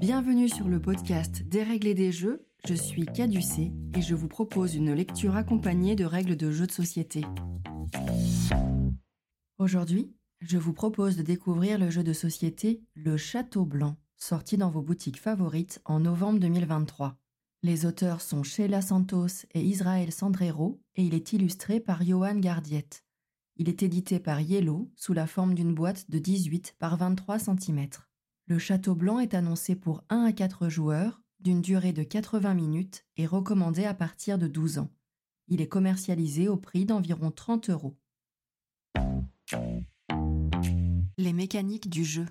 Bienvenue sur le podcast Dérégler des jeux, je suis Caducé et je vous propose une lecture accompagnée de règles de jeux de société. Aujourd'hui, je vous propose de découvrir le jeu de société Le Château Blanc, sorti dans vos boutiques favorites en novembre 2023. Les auteurs sont Sheila Santos et Israël Sandrero et il est illustré par Johan Gardiette. Il est édité par Yellow sous la forme d'une boîte de 18 par 23 cm. Le Château Blanc est annoncé pour 1 à 4 joueurs, d'une durée de 80 minutes et recommandé à partir de 12 ans. Il est commercialisé au prix d'environ 30 euros. Les mécaniques du jeu.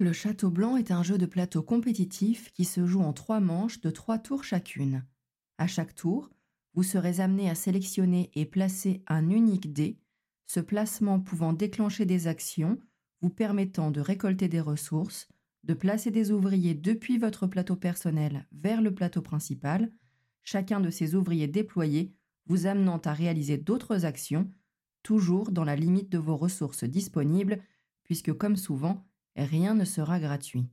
Le Château Blanc est un jeu de plateau compétitif qui se joue en trois manches de trois tours chacune. À chaque tour, vous serez amené à sélectionner et placer un unique dé, ce placement pouvant déclencher des actions vous permettant de récolter des ressources, de placer des ouvriers depuis votre plateau personnel vers le plateau principal, chacun de ces ouvriers déployés vous amenant à réaliser d'autres actions, toujours dans la limite de vos ressources disponibles, puisque comme souvent, rien ne sera gratuit.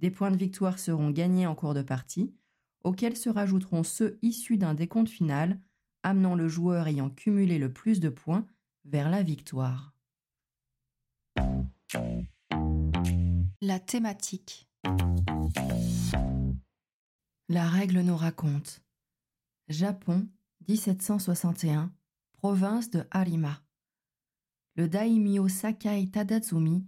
Des points de victoire seront gagnés en cours de partie, auxquels se rajouteront ceux issus d'un décompte final, amenant le joueur ayant cumulé le plus de points vers la victoire. La thématique. La règle nous raconte. Japon, 1761, province de Harima. Le daimyo Sakai Tadatsumi,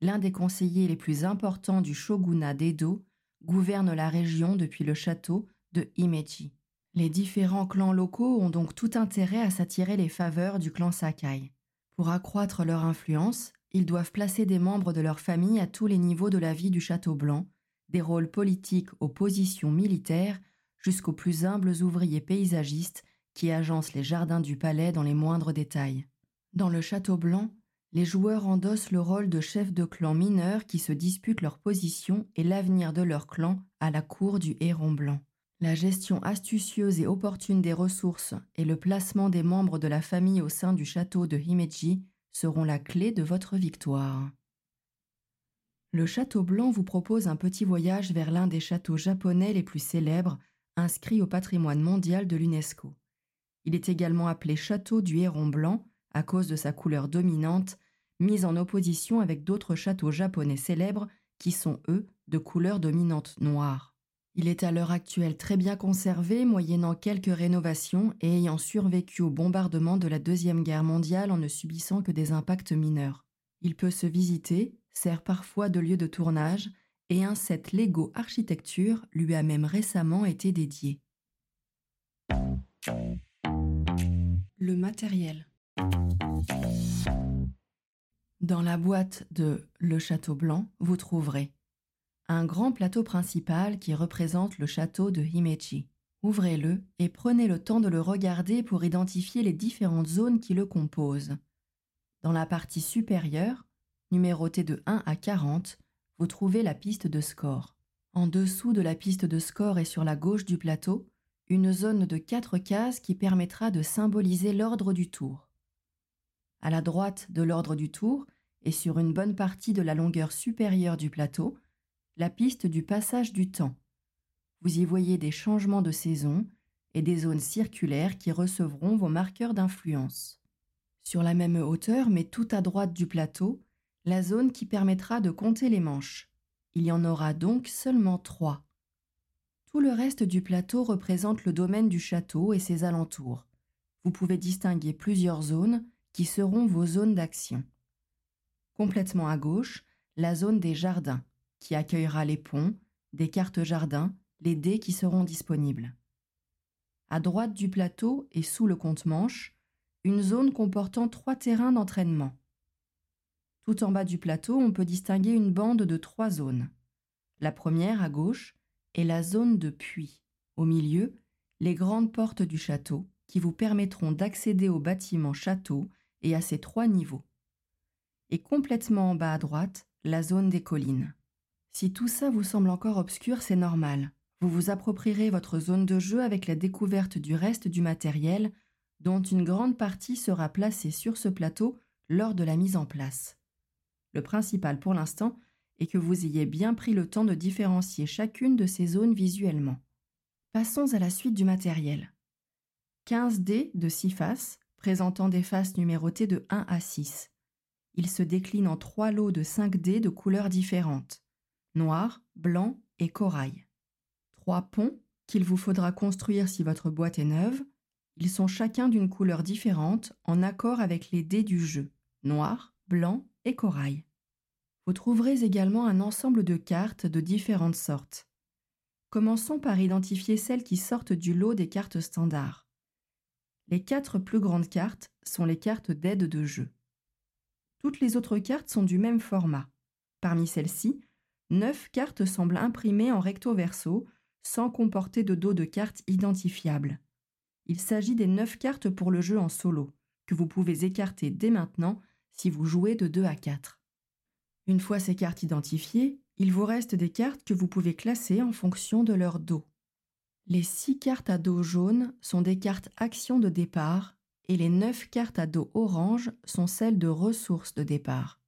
l'un des conseillers les plus importants du shogunat d'Edo, gouverne la région depuis le château de Himeji. Les différents clans locaux ont donc tout intérêt à s'attirer les faveurs du clan Sakai. Pour accroître leur influence, ils doivent placer des membres de leur famille à tous les niveaux de la vie du Château Blanc, des rôles politiques aux positions militaires, jusqu'aux plus humbles ouvriers paysagistes qui agencent les jardins du palais dans les moindres détails. Dans le Château Blanc, les joueurs endossent le rôle de chefs de clan mineurs qui se disputent leur position et l'avenir de leur clan à la cour du Héron Blanc. La gestion astucieuse et opportune des ressources et le placement des membres de la famille au sein du château de Himeji seront la clé de votre victoire. Le Château Blanc vous propose un petit voyage vers l'un des châteaux japonais les plus célèbres, inscrits au patrimoine mondial de l'UNESCO. Il est également appelé Château du Héron Blanc à cause de sa couleur dominante, mise en opposition avec d'autres châteaux japonais célèbres qui sont, eux, de couleur dominante noire. Il est à l'heure actuelle très bien conservé, moyennant quelques rénovations et ayant survécu au bombardement de la Deuxième Guerre mondiale en ne subissant que des impacts mineurs. Il peut se visiter, sert parfois de lieu de tournage, et un set Lego Architecture lui a même récemment été dédié. Le matériel. Dans la boîte de Le Château Blanc, vous trouverez un grand plateau principal qui représente le château de Himeji. Ouvrez-le et prenez le temps de le regarder pour identifier les différentes zones qui le composent. Dans la partie supérieure, numérotée de 1 à 40, vous trouvez la piste de score. En dessous de la piste de score et sur la gauche du plateau, une zone de 4 cases qui permettra de symboliser l'ordre du tour. À la droite de l'ordre du tour et sur une bonne partie de la longueur supérieure du plateau, la piste du passage du temps. Vous y voyez des changements de saison et des zones circulaires qui recevront vos marqueurs d'influence. Sur la même hauteur, mais tout à droite du plateau, la zone qui permettra de compter les manches. Il y en aura donc seulement trois. Tout le reste du plateau représente le domaine du château et ses alentours. Vous pouvez distinguer plusieurs zones qui seront vos zones d'action. Complètement à gauche, la zone des jardins, qui accueillera les ponts, des cartes jardins, les dés qui seront disponibles. À droite du plateau et sous le compte-manche, une zone comportant trois terrains d'entraînement. Tout en bas du plateau, on peut distinguer une bande de trois zones. La première, à gauche, est la zone de puits. Au milieu, les grandes portes du château qui vous permettront d'accéder au bâtiment château et à ses trois niveaux. Et complètement en bas à droite, la zone des collines. Si tout ça vous semble encore obscur, c'est normal. Vous vous approprierez votre zone de jeu avec la découverte du reste du matériel, dont une grande partie sera placée sur ce plateau lors de la mise en place. Le principal pour l'instant et que vous ayez bien pris le temps de différencier chacune de ces zones visuellement. Passons à la suite du matériel. 15 dés de 6 faces, présentant des faces numérotées de 1 à 6. Il se décline en trois lots de 5 dés de couleurs différentes noir, blanc et corail. Trois ponts qu'il vous faudra construire si votre boîte est neuve. Ils sont chacun d'une couleur différente en accord avec les dés du jeu noir, blanc et corail. Vous trouverez également un ensemble de cartes de différentes sortes. Commençons par identifier celles qui sortent du lot des cartes standards. Les quatre plus grandes cartes sont les cartes d'aide de jeu. Toutes les autres cartes sont du même format. Parmi celles-ci, neuf cartes semblent imprimées en recto verso, sans comporter de dos de cartes identifiables. Il s'agit des neuf cartes pour le jeu en solo, que vous pouvez écarter dès maintenant si vous jouez de 2 à 4. Une fois ces cartes identifiées, il vous reste des cartes que vous pouvez classer en fonction de leur dos. Les 6 cartes à dos jaune sont des cartes actions de départ et les 9 cartes à dos orange sont celles de ressources de départ.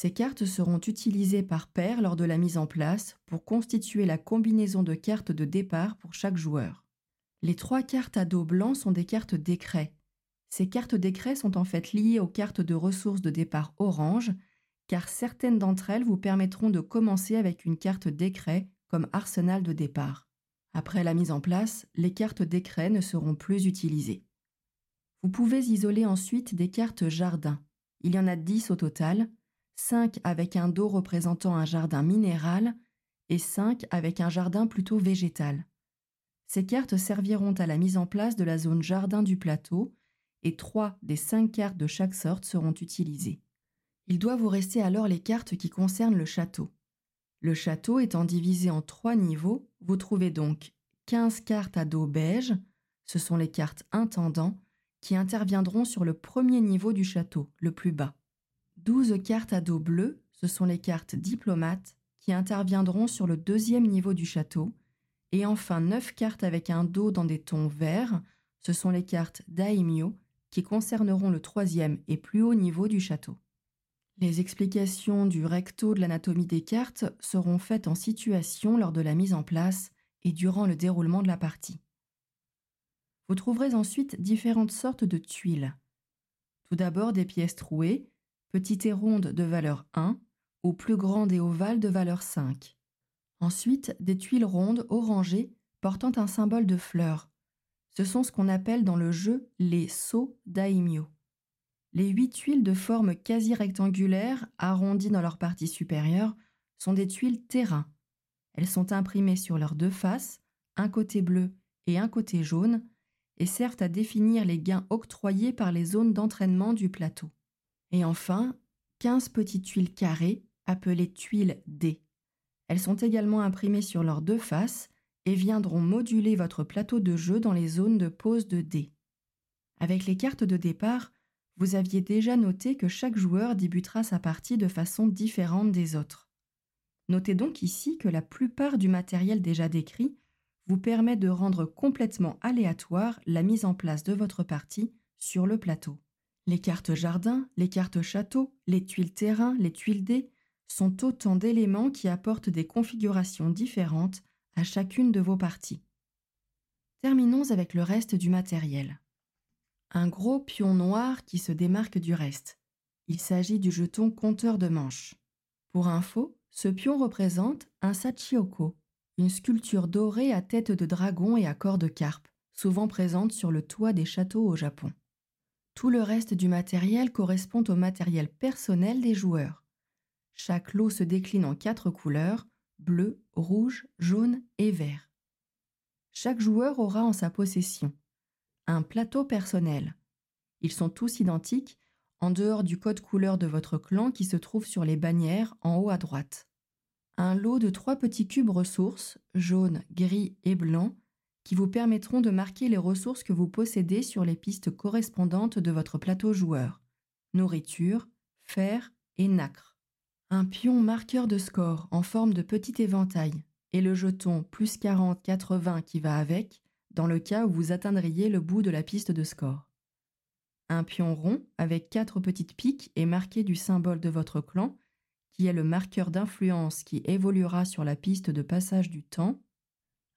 Ces cartes seront utilisées par paire lors de la mise en place pour constituer la combinaison de cartes de départ pour chaque joueur. Les trois cartes à dos blanc sont des cartes décrets. Ces cartes décrets sont en fait liées aux cartes de ressources de départ orange car certaines d'entre elles vous permettront de commencer avec une carte décret comme arsenal de départ. Après la mise en place, les cartes décret ne seront plus utilisées. Vous pouvez isoler ensuite des cartes jardin. Il y en a 10 au total, 5 avec un dos représentant un jardin minéral et 5 avec un jardin plutôt végétal. Ces cartes serviront à la mise en place de la zone jardin du plateau et 3 des 5 cartes de chaque sorte seront utilisées. Il doit vous rester alors les cartes qui concernent le château. Le château étant divisé en trois niveaux, vous trouvez donc 15 cartes à dos beige, ce sont les cartes intendants, qui interviendront sur le premier niveau du château, le plus bas. 12 cartes à dos bleu, ce sont les cartes diplomates, qui interviendront sur le deuxième niveau du château, et enfin 9 cartes avec un dos dans des tons verts, ce sont les cartes daimyo, qui concerneront le troisième et plus haut niveau du château. Les explications du recto de l'anatomie des cartes seront faites en situation lors de la mise en place et durant le déroulement de la partie. Vous trouverez ensuite différentes sortes de tuiles. Tout d'abord des pièces trouées, petites et rondes de valeur 1 ou plus grandes et ovales de valeur 5. Ensuite, des tuiles rondes orangées portant un symbole de fleur. Ce sont ce qu'on appelle dans le jeu les sceaux daimyo. Les huit tuiles de forme quasi rectangulaire, arrondies dans leur partie supérieure, sont des tuiles terrain. Elles sont imprimées sur leurs deux faces, un côté bleu et un côté jaune, et servent à définir les gains octroyés par les zones d'entraînement du plateau. Et enfin, 15 petites tuiles carrées, appelées tuiles D. Elles sont également imprimées sur leurs deux faces et viendront moduler votre plateau de jeu dans les zones de pose de D. Avec les cartes de départ, vous aviez déjà noté que chaque joueur débutera sa partie de façon différente des autres. Notez donc ici que la plupart du matériel déjà décrit vous permet de rendre complètement aléatoire la mise en place de votre partie sur le plateau. Les cartes jardin, les cartes château, les tuiles terrain, les tuiles dés sont autant d'éléments qui apportent des configurations différentes à chacune de vos parties. Terminons avec le reste du matériel un gros pion noir qui se démarque du reste. Il s'agit du jeton compteur de manches. Pour info, ce pion représente un sachioko, une sculpture dorée à tête de dragon et à corps de carpe, souvent présente sur le toit des châteaux au Japon. Tout le reste du matériel correspond au matériel personnel des joueurs. Chaque lot se décline en quatre couleurs, bleu, rouge, jaune et vert. Chaque joueur aura en sa possession un plateau personnel. Ils sont tous identiques, en dehors du code couleur de votre clan qui se trouve sur les bannières en haut à droite. Un lot de trois petits cubes ressources, jaune, gris et blanc, qui vous permettront de marquer les ressources que vous possédez sur les pistes correspondantes de votre plateau joueur. Nourriture, fer et nacre. Un pion marqueur de score en forme de petit éventail et le jeton plus 40-80 qui va avec dans le cas où vous atteindriez le bout de la piste de score. Un pion rond avec quatre petites piques et marqué du symbole de votre clan qui est le marqueur d'influence qui évoluera sur la piste de passage du temps,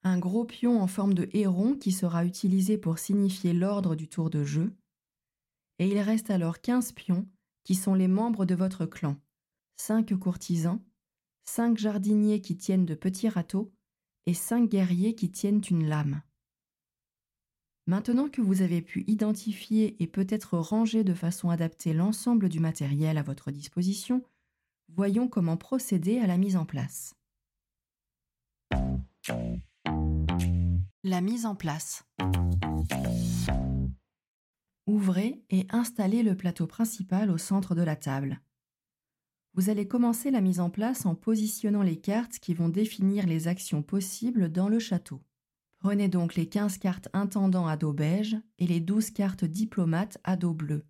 un gros pion en forme de héron qui sera utilisé pour signifier l'ordre du tour de jeu, et il reste alors 15 pions qui sont les membres de votre clan, 5 courtisans, 5 jardiniers qui tiennent de petits râteaux et 5 guerriers qui tiennent une lame. Maintenant que vous avez pu identifier et peut-être ranger de façon adaptée l'ensemble du matériel à votre disposition, voyons comment procéder à la mise en place. La mise en place. Ouvrez et installez le plateau principal au centre de la table. Vous allez commencer la mise en place en positionnant les cartes qui vont définir les actions possibles dans le château. Prenez donc les 15 cartes intendants à dos beige et les 12 cartes diplomates à dos bleu.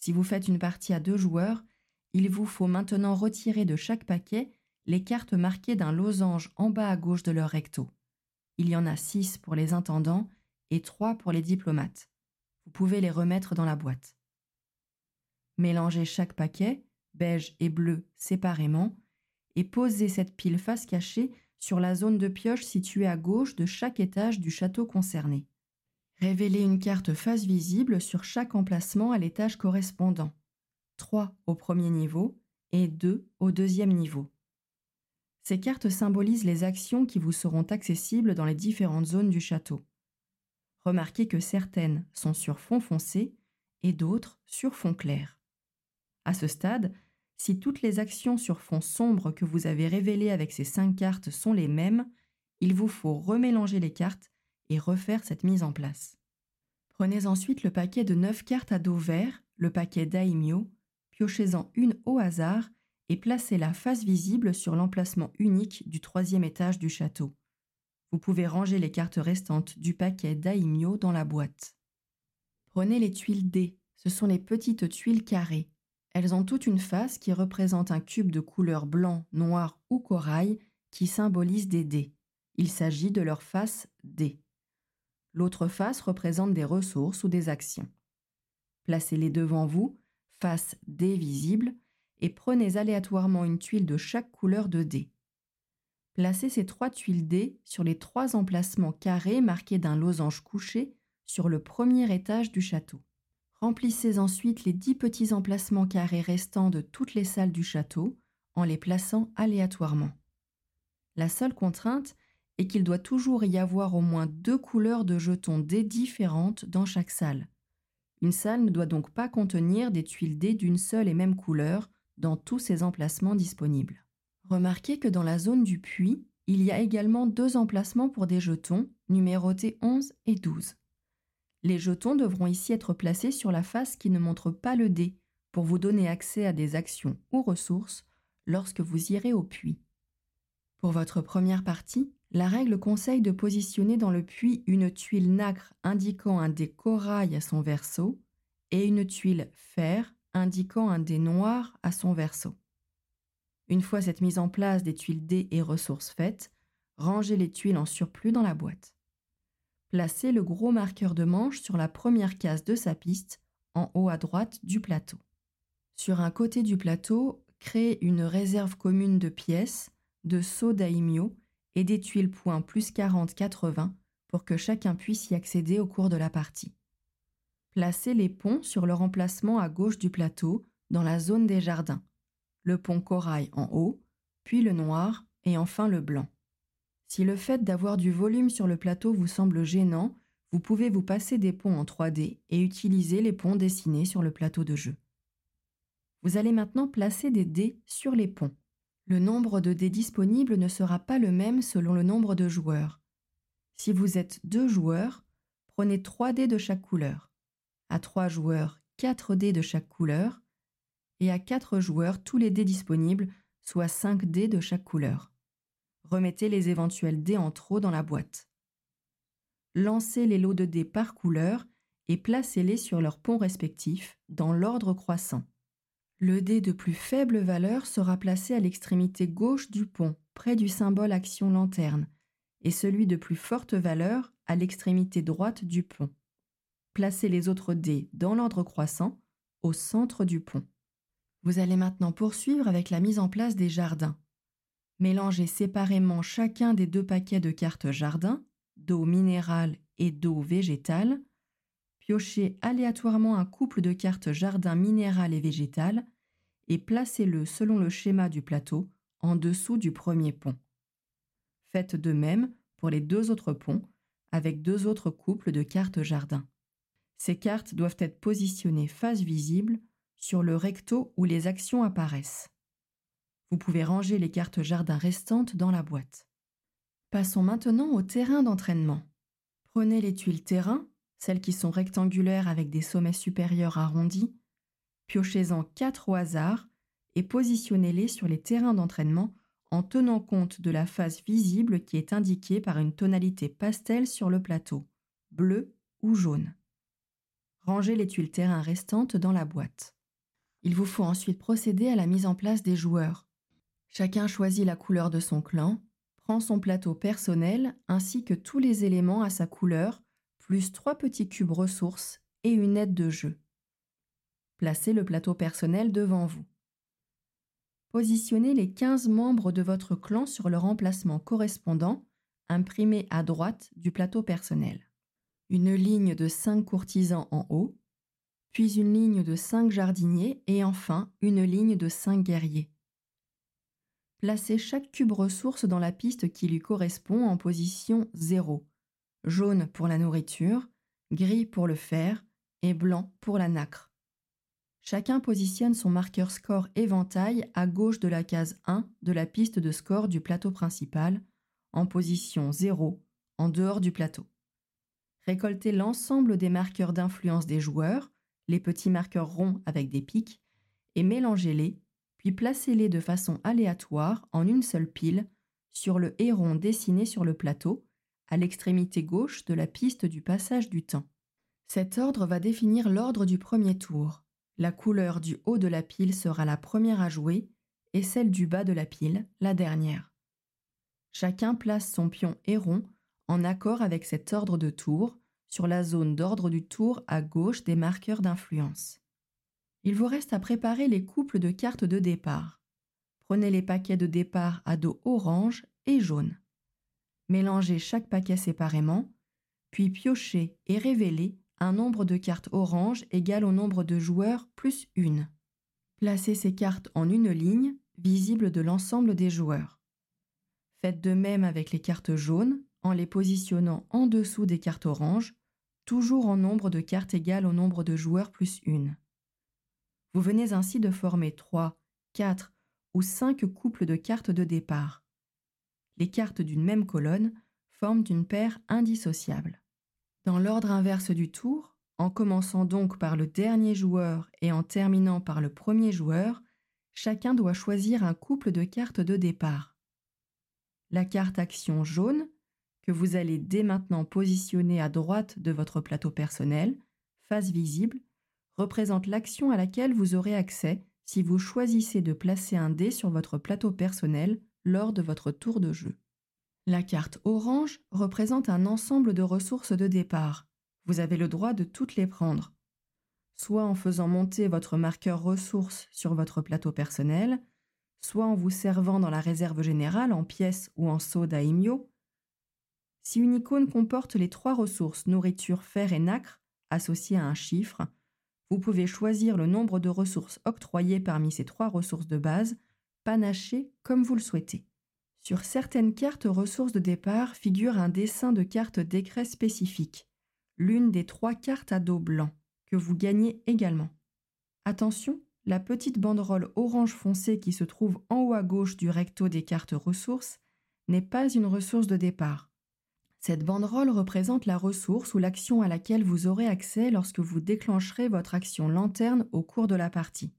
Si vous faites une partie à deux joueurs, il vous faut maintenant retirer de chaque paquet les cartes marquées d'un losange en bas à gauche de leur recto. Il y en a 6 pour les intendants et 3 pour les diplomates. Vous pouvez les remettre dans la boîte. Mélangez chaque paquet, beige et bleu, séparément, et posez cette pile face cachée sur la zone de pioche située à gauche de chaque étage du château concerné. Révélez une carte face visible sur chaque emplacement à l'étage correspondant, 3 au premier niveau et 2 au deuxième niveau. Ces cartes symbolisent les actions qui vous seront accessibles dans les différentes zones du château. Remarquez que certaines sont sur fond foncé et d'autres sur fond clair. À ce stade, si toutes les actions sur fond sombre que vous avez révélées avec ces cinq cartes sont les mêmes, il vous faut remélanger les cartes et refaire cette mise en place. Prenez ensuite le paquet de 9 cartes à dos vert, le paquet Daimyo, piochez-en une au hasard et placez-la face visible sur l'emplacement unique du troisième étage du château. Vous pouvez ranger les cartes restantes du paquet Daimyo dans la boîte. Prenez les tuiles D, ce sont les petites tuiles carrées. Elles ont toute une face qui représente un cube de couleur blanc, noir ou corail qui symbolise des dés. Il s'agit de leur face D. L'autre face représente des ressources ou des actions. Placez-les devant vous, face D visible, et prenez aléatoirement une tuile de chaque couleur de D. Placez ces trois tuiles D sur les trois emplacements carrés marqués d'un losange couché sur le premier étage du château. Remplissez ensuite les dix petits emplacements carrés restants de toutes les salles du château en les plaçant aléatoirement. La seule contrainte est qu'il doit toujours y avoir au moins deux couleurs de jetons dés différentes dans chaque salle. Une salle ne doit donc pas contenir des tuiles dés d'une seule et même couleur dans tous ses emplacements disponibles. Remarquez que dans la zone du puits, il y a également deux emplacements pour des jetons, numérotés 11 et 12. Les jetons devront ici être placés sur la face qui ne montre pas le dé pour vous donner accès à des actions ou ressources lorsque vous irez au puits. Pour votre première partie, la règle conseille de positionner dans le puits une tuile nacre indiquant un dé corail à son verso et une tuile fer indiquant un dé noir à son verso. Une fois cette mise en place des tuiles dés et ressources faites, rangez les tuiles en surplus dans la boîte. Placez le gros marqueur de manche sur la première case de sa piste, en haut à droite du plateau. Sur un côté du plateau, créez une réserve commune de pièces, de sauts daimyo et des tuiles points plus 40-80 pour que chacun puisse y accéder au cours de la partie. Placez les ponts sur leur emplacement à gauche du plateau, dans la zone des jardins. Le pont corail en haut, puis le noir et enfin le blanc. Si le fait d'avoir du volume sur le plateau vous semble gênant, vous pouvez vous passer des ponts en 3D et utiliser les ponts dessinés sur le plateau de jeu. Vous allez maintenant placer des dés sur les ponts. Le nombre de dés disponibles ne sera pas le même selon le nombre de joueurs. Si vous êtes deux joueurs, prenez 3 dés de chaque couleur. À trois joueurs, 4 dés de chaque couleur. Et à quatre joueurs, tous les dés disponibles, soit 5 dés de chaque couleur remettez les éventuels dés en trop dans la boîte. Lancez les lots de dés par couleur et placez-les sur leurs ponts respectifs dans l'ordre croissant. Le dé de plus faible valeur sera placé à l'extrémité gauche du pont, près du symbole action lanterne, et celui de plus forte valeur à l'extrémité droite du pont. Placez les autres dés dans l'ordre croissant, au centre du pont. Vous allez maintenant poursuivre avec la mise en place des jardins. Mélangez séparément chacun des deux paquets de cartes jardin, d'eau minérale et d'eau végétale. Piochez aléatoirement un couple de cartes jardin minérale et végétale et placez-le selon le schéma du plateau en dessous du premier pont. Faites de même pour les deux autres ponts avec deux autres couples de cartes jardin. Ces cartes doivent être positionnées face visible sur le recto où les actions apparaissent. Vous pouvez ranger les cartes jardin restantes dans la boîte. Passons maintenant au terrain d'entraînement. Prenez les tuiles terrain, celles qui sont rectangulaires avec des sommets supérieurs arrondis, piochez-en quatre au hasard et positionnez-les sur les terrains d'entraînement en tenant compte de la face visible qui est indiquée par une tonalité pastel sur le plateau, bleu ou jaune. Rangez les tuiles terrain restantes dans la boîte. Il vous faut ensuite procéder à la mise en place des joueurs. Chacun choisit la couleur de son clan, prend son plateau personnel ainsi que tous les éléments à sa couleur, plus trois petits cubes ressources et une aide de jeu. Placez le plateau personnel devant vous. Positionnez les 15 membres de votre clan sur leur emplacement correspondant, imprimé à droite du plateau personnel. Une ligne de 5 courtisans en haut, puis une ligne de 5 jardiniers et enfin une ligne de 5 guerriers. Placez chaque cube ressource dans la piste qui lui correspond en position 0, jaune pour la nourriture, gris pour le fer et blanc pour la nacre. Chacun positionne son marqueur score éventail à gauche de la case 1 de la piste de score du plateau principal, en position 0, en dehors du plateau. Récoltez l'ensemble des marqueurs d'influence des joueurs, les petits marqueurs ronds avec des pics, et mélangez-les, puis placez-les de façon aléatoire en une seule pile sur le héron dessiné sur le plateau, à l'extrémité gauche de la piste du passage du temps. Cet ordre va définir l'ordre du premier tour. La couleur du haut de la pile sera la première à jouer et celle du bas de la pile la dernière. Chacun place son pion héron en accord avec cet ordre de tour sur la zone d'ordre du tour à gauche des marqueurs d'influence. Il vous reste à préparer les couples de cartes de départ. Prenez les paquets de départ à dos orange et jaune. Mélangez chaque paquet séparément, puis piochez et révélez un nombre de cartes orange égal au nombre de joueurs plus une. Placez ces cartes en une ligne, visible de l'ensemble des joueurs. Faites de même avec les cartes jaunes les positionnant en dessous des cartes oranges, toujours en nombre de cartes égal au nombre de joueurs plus une. Vous venez ainsi de former 3, 4 ou 5 couples de cartes de départ. Les cartes d'une même colonne forment une paire indissociable. Dans l'ordre inverse du tour, en commençant donc par le dernier joueur et en terminant par le premier joueur, chacun doit choisir un couple de cartes de départ. La carte action jaune, que vous allez dès maintenant positionner à droite de votre plateau personnel, face visible, représente l'action à laquelle vous aurez accès si vous choisissez de placer un dé sur votre plateau personnel lors de votre tour de jeu. La carte orange représente un ensemble de ressources de départ. Vous avez le droit de toutes les prendre, soit en faisant monter votre marqueur ressources sur votre plateau personnel, soit en vous servant dans la réserve générale en pièces ou en seau daimyo. Si une icône comporte les trois ressources nourriture, fer et nacre associées à un chiffre, vous pouvez choisir le nombre de ressources octroyées parmi ces trois ressources de base, panachées comme vous le souhaitez. Sur certaines cartes ressources de départ figure un dessin de carte décret spécifique, l'une des trois cartes à dos blanc, que vous gagnez également. Attention, la petite banderole orange foncé qui se trouve en haut à gauche du recto des cartes ressources n'est pas une ressource de départ. Cette banderole représente la ressource ou l'action à laquelle vous aurez accès lorsque vous déclencherez votre action lanterne au cours de la partie.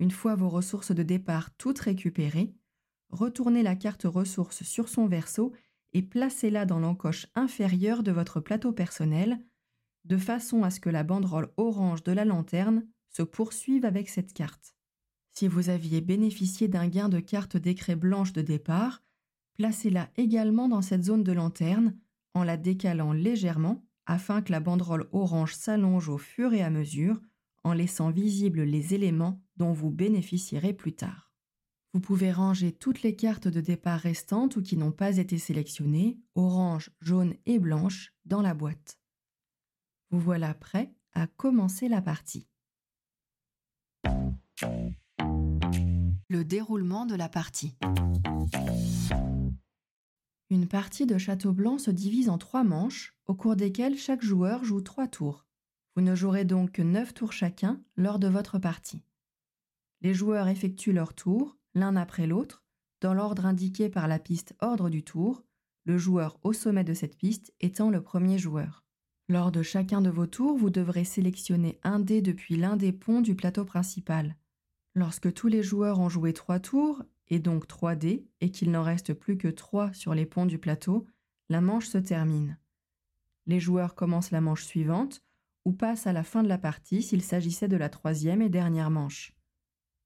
Une fois vos ressources de départ toutes récupérées, retournez la carte ressource sur son verso et placez-la dans l'encoche inférieure de votre plateau personnel, de façon à ce que la banderole orange de la lanterne se poursuive avec cette carte. Si vous aviez bénéficié d'un gain de carte d'écret blanche de départ, placez-la également dans cette zone de lanterne en la décalant légèrement afin que la banderole orange s'allonge au fur et à mesure en laissant visibles les éléments dont vous bénéficierez plus tard. Vous pouvez ranger toutes les cartes de départ restantes ou qui n'ont pas été sélectionnées, orange, jaune et blanche, dans la boîte. Vous voilà prêt à commencer la partie. Le déroulement de la partie. Une partie de Château Blanc se divise en trois manches, au cours desquelles chaque joueur joue trois tours. Vous ne jouerez donc que neuf tours chacun lors de votre partie. Les joueurs effectuent leur tour, l'un après l'autre, dans l'ordre indiqué par la piste ordre du tour, le joueur au sommet de cette piste étant le premier joueur. Lors de chacun de vos tours, vous devrez sélectionner un dé depuis l'un des ponts du plateau principal. Lorsque tous les joueurs ont joué trois tours, et donc trois dés, et qu'il n'en reste plus que trois sur les ponts du plateau, la manche se termine. Les joueurs commencent la manche suivante, ou passent à la fin de la partie s'il s'agissait de la troisième et dernière manche.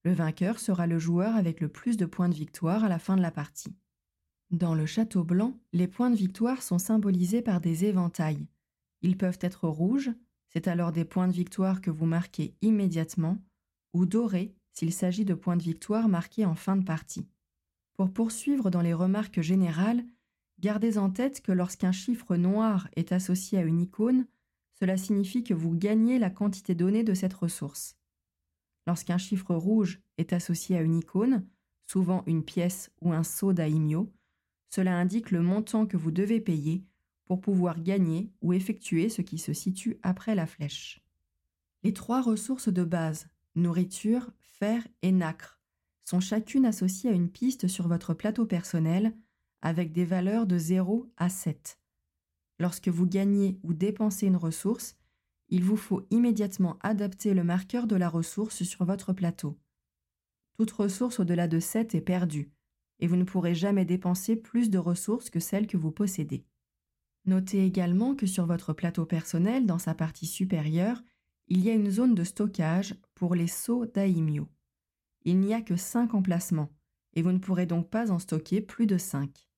Le vainqueur sera le joueur avec le plus de points de victoire à la fin de la partie. Dans le château blanc, les points de victoire sont symbolisés par des éventails. Ils peuvent être rouges, c'est alors des points de victoire que vous marquez immédiatement, ou dorés s'il s'agit de points de victoire marqués en fin de partie. Pour poursuivre dans les remarques générales, gardez en tête que lorsqu'un chiffre noir est associé à une icône, cela signifie que vous gagnez la quantité donnée de cette ressource. Lorsqu'un chiffre rouge est associé à une icône, souvent une pièce ou un seau daimyo, cela indique le montant que vous devez payer pour pouvoir gagner ou effectuer ce qui se situe après la flèche. Les trois ressources de base, nourriture, et nacre, sont chacune associées à une piste sur votre plateau personnel avec des valeurs de 0 à 7. Lorsque vous gagnez ou dépensez une ressource, il vous faut immédiatement adapter le marqueur de la ressource sur votre plateau. Toute ressource au-delà de 7 est perdue, et vous ne pourrez jamais dépenser plus de ressources que celles que vous possédez. Notez également que sur votre plateau personnel, dans sa partie supérieure, il y a une zone de stockage pour les seaux Daimyo. Il n'y a que 5 emplacements, et vous ne pourrez donc pas en stocker plus de 5.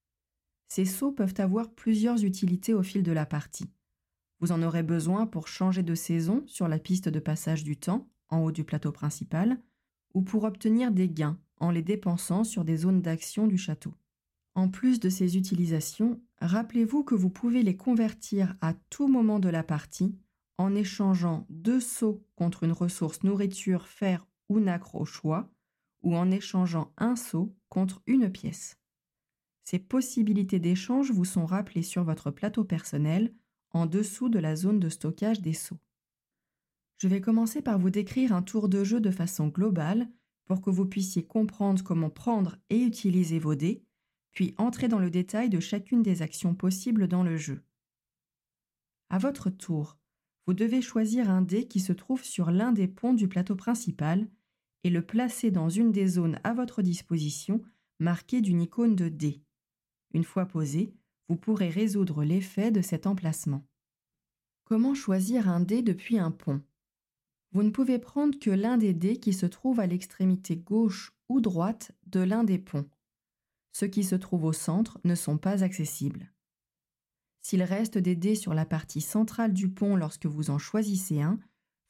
Ces seaux peuvent avoir plusieurs utilités au fil de la partie. Vous en aurez besoin pour changer de saison sur la piste de passage du temps, en haut du plateau principal, ou pour obtenir des gains en les dépensant sur des zones d'action du château. En plus de ces utilisations, rappelez-vous que vous pouvez les convertir à tout moment de la partie en échangeant deux seaux contre une ressource nourriture, fer ou nacre au choix, ou en échangeant un seau contre une pièce. Ces possibilités d'échange vous sont rappelées sur votre plateau personnel en dessous de la zone de stockage des seaux. Je vais commencer par vous décrire un tour de jeu de façon globale pour que vous puissiez comprendre comment prendre et utiliser vos dés, puis entrer dans le détail de chacune des actions possibles dans le jeu. À votre tour, vous devez choisir un dé qui se trouve sur l'un des ponts du plateau principal et le placer dans une des zones à votre disposition marquée d'une icône de dé. Une fois posé, vous pourrez résoudre l'effet de cet emplacement. Comment choisir un dé depuis un pont? Vous ne pouvez prendre que l'un des dés qui se trouve à l'extrémité gauche ou droite de l'un des ponts. Ceux qui se trouvent au centre ne sont pas accessibles. S'il reste des dés sur la partie centrale du pont lorsque vous en choisissez un,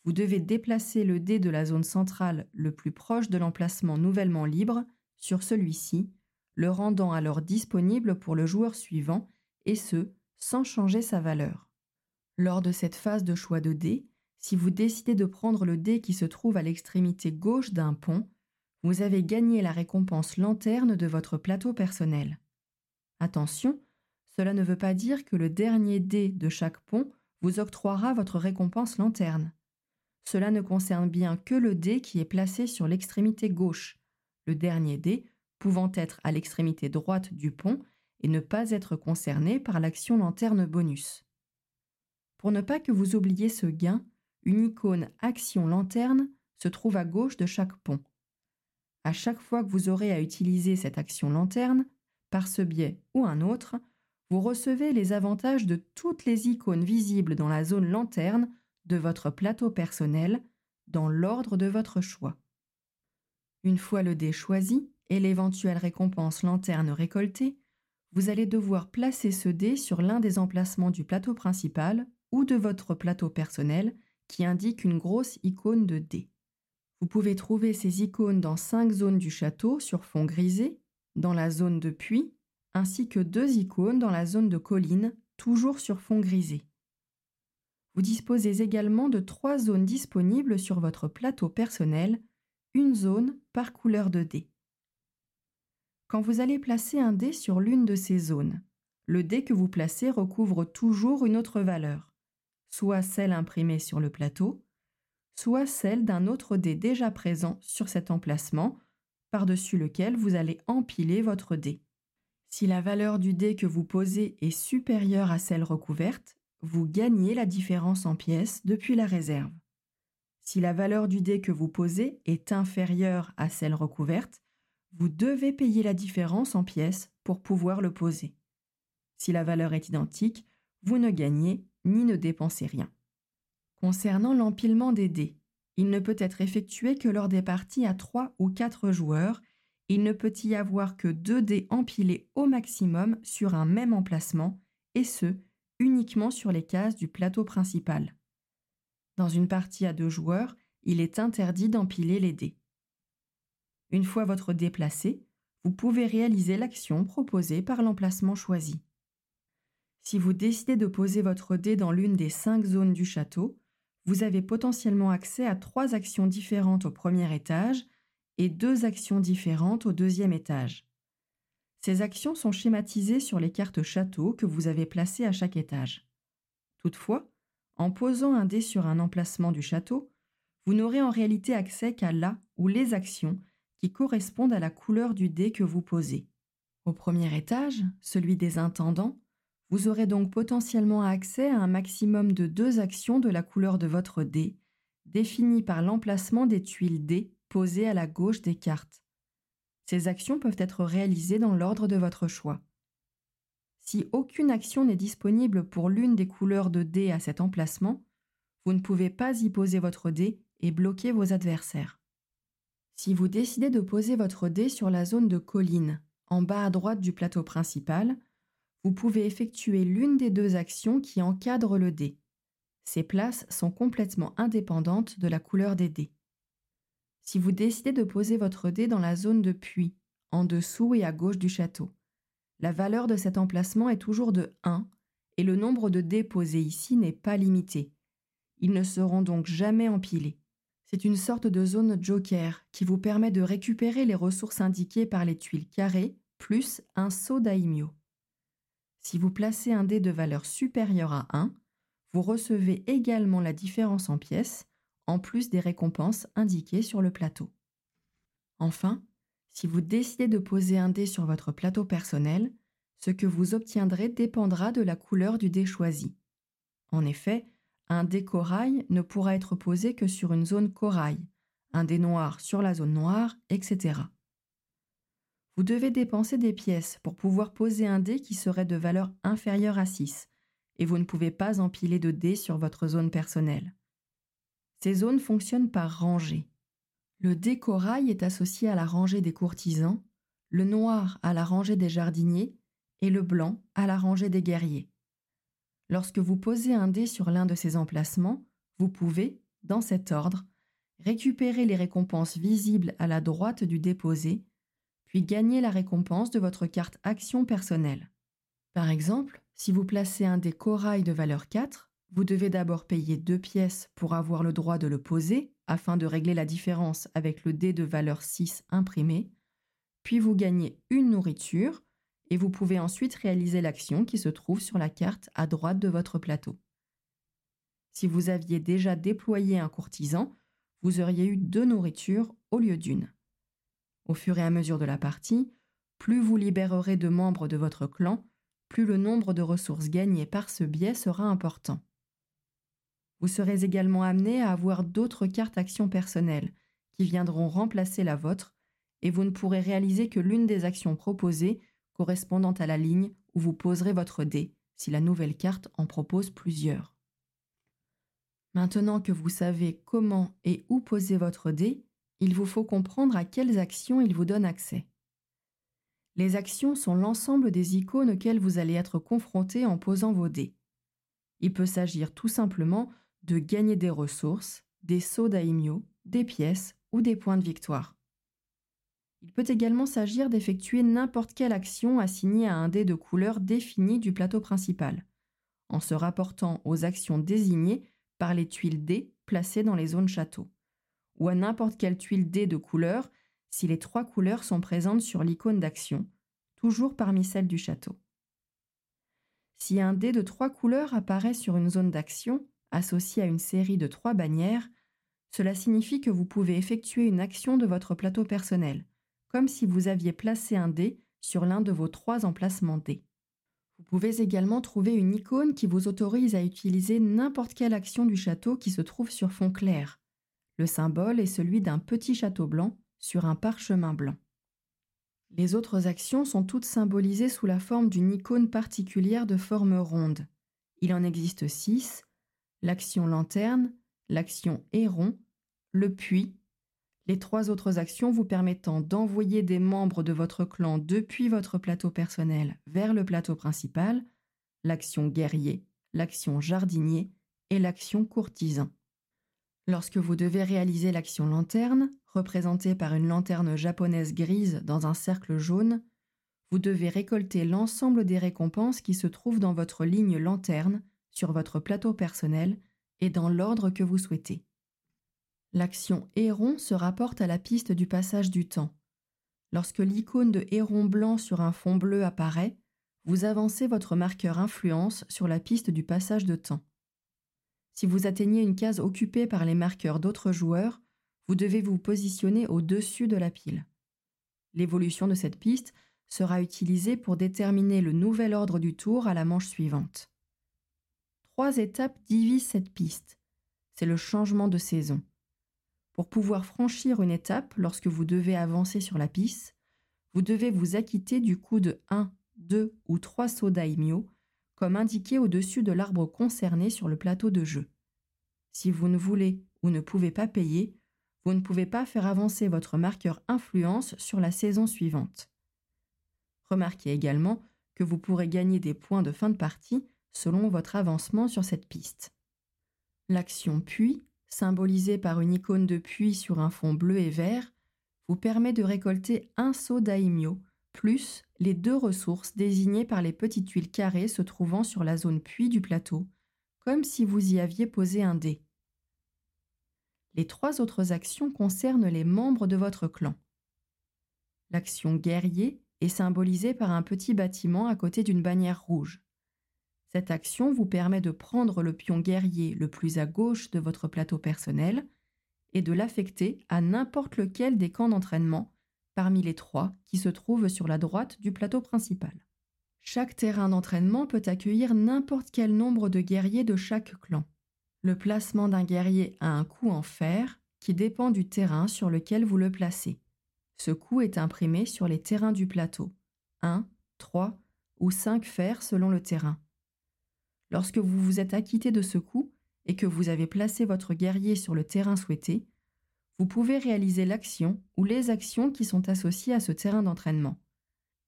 vous devez déplacer le dé de la zone centrale le plus proche de l'emplacement nouvellement libre sur celui-ci le rendant alors disponible pour le joueur suivant, et ce, sans changer sa valeur. Lors de cette phase de choix de dés, si vous décidez de prendre le dé qui se trouve à l'extrémité gauche d'un pont, vous avez gagné la récompense lanterne de votre plateau personnel. Attention, cela ne veut pas dire que le dernier dé de chaque pont vous octroiera votre récompense lanterne. Cela ne concerne bien que le dé qui est placé sur l'extrémité gauche. Le dernier dé pouvant être à l'extrémité droite du pont et ne pas être concerné par l'action lanterne bonus. Pour ne pas que vous oubliez ce gain, une icône Action lanterne se trouve à gauche de chaque pont. À chaque fois que vous aurez à utiliser cette action lanterne, par ce biais ou un autre, vous recevez les avantages de toutes les icônes visibles dans la zone lanterne de votre plateau personnel dans l'ordre de votre choix. Une fois le dé choisi, et l'éventuelle récompense lanterne récoltée, vous allez devoir placer ce dé sur l'un des emplacements du plateau principal ou de votre plateau personnel qui indique une grosse icône de dé. Vous pouvez trouver ces icônes dans cinq zones du château sur fond grisé, dans la zone de puits, ainsi que deux icônes dans la zone de colline, toujours sur fond grisé. Vous disposez également de trois zones disponibles sur votre plateau personnel, une zone par couleur de dé. Quand vous allez placer un dé sur l'une de ces zones, le dé que vous placez recouvre toujours une autre valeur, soit celle imprimée sur le plateau, soit celle d'un autre dé déjà présent sur cet emplacement, par-dessus lequel vous allez empiler votre dé. Si la valeur du dé que vous posez est supérieure à celle recouverte, vous gagnez la différence en pièces depuis la réserve. Si la valeur du dé que vous posez est inférieure à celle recouverte, vous devez payer la différence en pièces pour pouvoir le poser. Si la valeur est identique, vous ne gagnez ni ne dépensez rien. Concernant l'empilement des dés, il ne peut être effectué que lors des parties à 3 ou 4 joueurs. Il ne peut y avoir que 2 dés empilés au maximum sur un même emplacement, et ce, uniquement sur les cases du plateau principal. Dans une partie à deux joueurs, il est interdit d'empiler les dés. Une fois votre dé placé, vous pouvez réaliser l'action proposée par l'emplacement choisi. Si vous décidez de poser votre dé dans l'une des cinq zones du château, vous avez potentiellement accès à trois actions différentes au premier étage et deux actions différentes au deuxième étage. Ces actions sont schématisées sur les cartes château que vous avez placées à chaque étage. Toutefois, en posant un dé sur un emplacement du château, vous n'aurez en réalité accès qu'à la ou les actions qui correspondent à la couleur du dé que vous posez. Au premier étage, celui des intendants, vous aurez donc potentiellement accès à un maximum de deux actions de la couleur de votre dé, définies par l'emplacement des tuiles dés posées à la gauche des cartes. Ces actions peuvent être réalisées dans l'ordre de votre choix. Si aucune action n'est disponible pour l'une des couleurs de dés à cet emplacement, vous ne pouvez pas y poser votre dé et bloquer vos adversaires. Si vous décidez de poser votre dé sur la zone de colline, en bas à droite du plateau principal, vous pouvez effectuer l'une des deux actions qui encadrent le dé. Ces places sont complètement indépendantes de la couleur des dés. Si vous décidez de poser votre dé dans la zone de puits, en dessous et à gauche du château, la valeur de cet emplacement est toujours de 1 et le nombre de dés posés ici n'est pas limité. Ils ne seront donc jamais empilés. C'est une sorte de zone joker qui vous permet de récupérer les ressources indiquées par les tuiles carrées plus un saut daimyo. Si vous placez un dé de valeur supérieure à 1, vous recevez également la différence en pièces, en plus des récompenses indiquées sur le plateau. Enfin, si vous décidez de poser un dé sur votre plateau personnel, ce que vous obtiendrez dépendra de la couleur du dé choisi. En effet, un dé corail ne pourra être posé que sur une zone corail, un dé noir sur la zone noire, etc. Vous devez dépenser des pièces pour pouvoir poser un dé qui serait de valeur inférieure à 6, et vous ne pouvez pas empiler de dés sur votre zone personnelle. Ces zones fonctionnent par rangée. Le dé corail est associé à la rangée des courtisans, le noir à la rangée des jardiniers et le blanc à la rangée des guerriers. Lorsque vous posez un dé sur l'un de ces emplacements, vous pouvez, dans cet ordre, récupérer les récompenses visibles à la droite du déposé puis gagnez la récompense de votre carte action personnelle. Par exemple, si vous placez un dé corail de valeur 4, vous devez d'abord payer deux pièces pour avoir le droit de le poser, afin de régler la différence avec le dé de valeur 6 imprimé, puis vous gagnez une nourriture, et vous pouvez ensuite réaliser l'action qui se trouve sur la carte à droite de votre plateau. Si vous aviez déjà déployé un courtisan, vous auriez eu deux nourritures au lieu d'une. Au fur et à mesure de la partie, plus vous libérerez de membres de votre clan, plus le nombre de ressources gagnées par ce biais sera important. Vous serez également amené à avoir d'autres cartes actions personnelles qui viendront remplacer la vôtre et vous ne pourrez réaliser que l'une des actions proposées correspondant à la ligne où vous poserez votre dé si la nouvelle carte en propose plusieurs. Maintenant que vous savez comment et où poser votre dé, il vous faut comprendre à quelles actions il vous donne accès. Les actions sont l'ensemble des icônes auxquelles vous allez être confronté en posant vos dés. Il peut s'agir tout simplement de gagner des ressources, des sauts daimyo, des pièces ou des points de victoire. Il peut également s'agir d'effectuer n'importe quelle action assignée à un dé de couleur défini du plateau principal, en se rapportant aux actions désignées par les tuiles dés placées dans les zones château, ou à n'importe quelle tuile dé de couleur si les trois couleurs sont présentes sur l'icône d'action, toujours parmi celles du château. Si un dé de trois couleurs apparaît sur une zone d'action, associée à une série de trois bannières, cela signifie que vous pouvez effectuer une action de votre plateau personnel, comme si vous aviez placé un dé sur l'un de vos trois emplacements dés. Vous pouvez également trouver une icône qui vous autorise à utiliser n'importe quelle action du château qui se trouve sur fond clair. Le symbole est celui d'un petit château blanc sur un parchemin blanc. Les autres actions sont toutes symbolisées sous la forme d'une icône particulière de forme ronde. Il en existe six l'action lanterne, l'action héron, le puits, les trois autres actions vous permettant d'envoyer des membres de votre clan depuis votre plateau personnel vers le plateau principal, l'action guerrier, l'action jardinier et l'action courtisan. Lorsque vous devez réaliser l'action lanterne, représentée par une lanterne japonaise grise dans un cercle jaune, vous devez récolter l'ensemble des récompenses qui se trouvent dans votre ligne lanterne sur votre plateau personnel et dans l'ordre que vous souhaitez. L'action héron se rapporte à la piste du passage du temps. Lorsque l'icône de héron blanc sur un fond bleu apparaît, vous avancez votre marqueur influence sur la piste du passage de temps. Si vous atteignez une case occupée par les marqueurs d'autres joueurs, vous devez vous positionner au-dessus de la pile. L'évolution de cette piste sera utilisée pour déterminer le nouvel ordre du tour à la manche suivante. Trois étapes divisent cette piste. C'est le changement de saison. Pour pouvoir franchir une étape lorsque vous devez avancer sur la piste, vous devez vous acquitter du coût de 1, 2 ou 3 sauts daimyo, comme indiqué au-dessus de l'arbre concerné sur le plateau de jeu. Si vous ne voulez ou ne pouvez pas payer, vous ne pouvez pas faire avancer votre marqueur influence sur la saison suivante. Remarquez également que vous pourrez gagner des points de fin de partie selon votre avancement sur cette piste. L'action puis symbolisé par une icône de puits sur un fond bleu et vert, vous permet de récolter un seau daimyo, plus les deux ressources désignées par les petites tuiles carrées se trouvant sur la zone puits du plateau, comme si vous y aviez posé un dé. Les trois autres actions concernent les membres de votre clan. L'action guerrier est symbolisée par un petit bâtiment à côté d'une bannière rouge. Cette action vous permet de prendre le pion guerrier le plus à gauche de votre plateau personnel et de l'affecter à n'importe lequel des camps d'entraînement parmi les trois qui se trouvent sur la droite du plateau principal. Chaque terrain d'entraînement peut accueillir n'importe quel nombre de guerriers de chaque clan. Le placement d'un guerrier a un coût en fer qui dépend du terrain sur lequel vous le placez. Ce coût est imprimé sur les terrains du plateau. 1, 3 ou 5 fers selon le terrain. Lorsque vous vous êtes acquitté de ce coup et que vous avez placé votre guerrier sur le terrain souhaité, vous pouvez réaliser l'action ou les actions qui sont associées à ce terrain d'entraînement.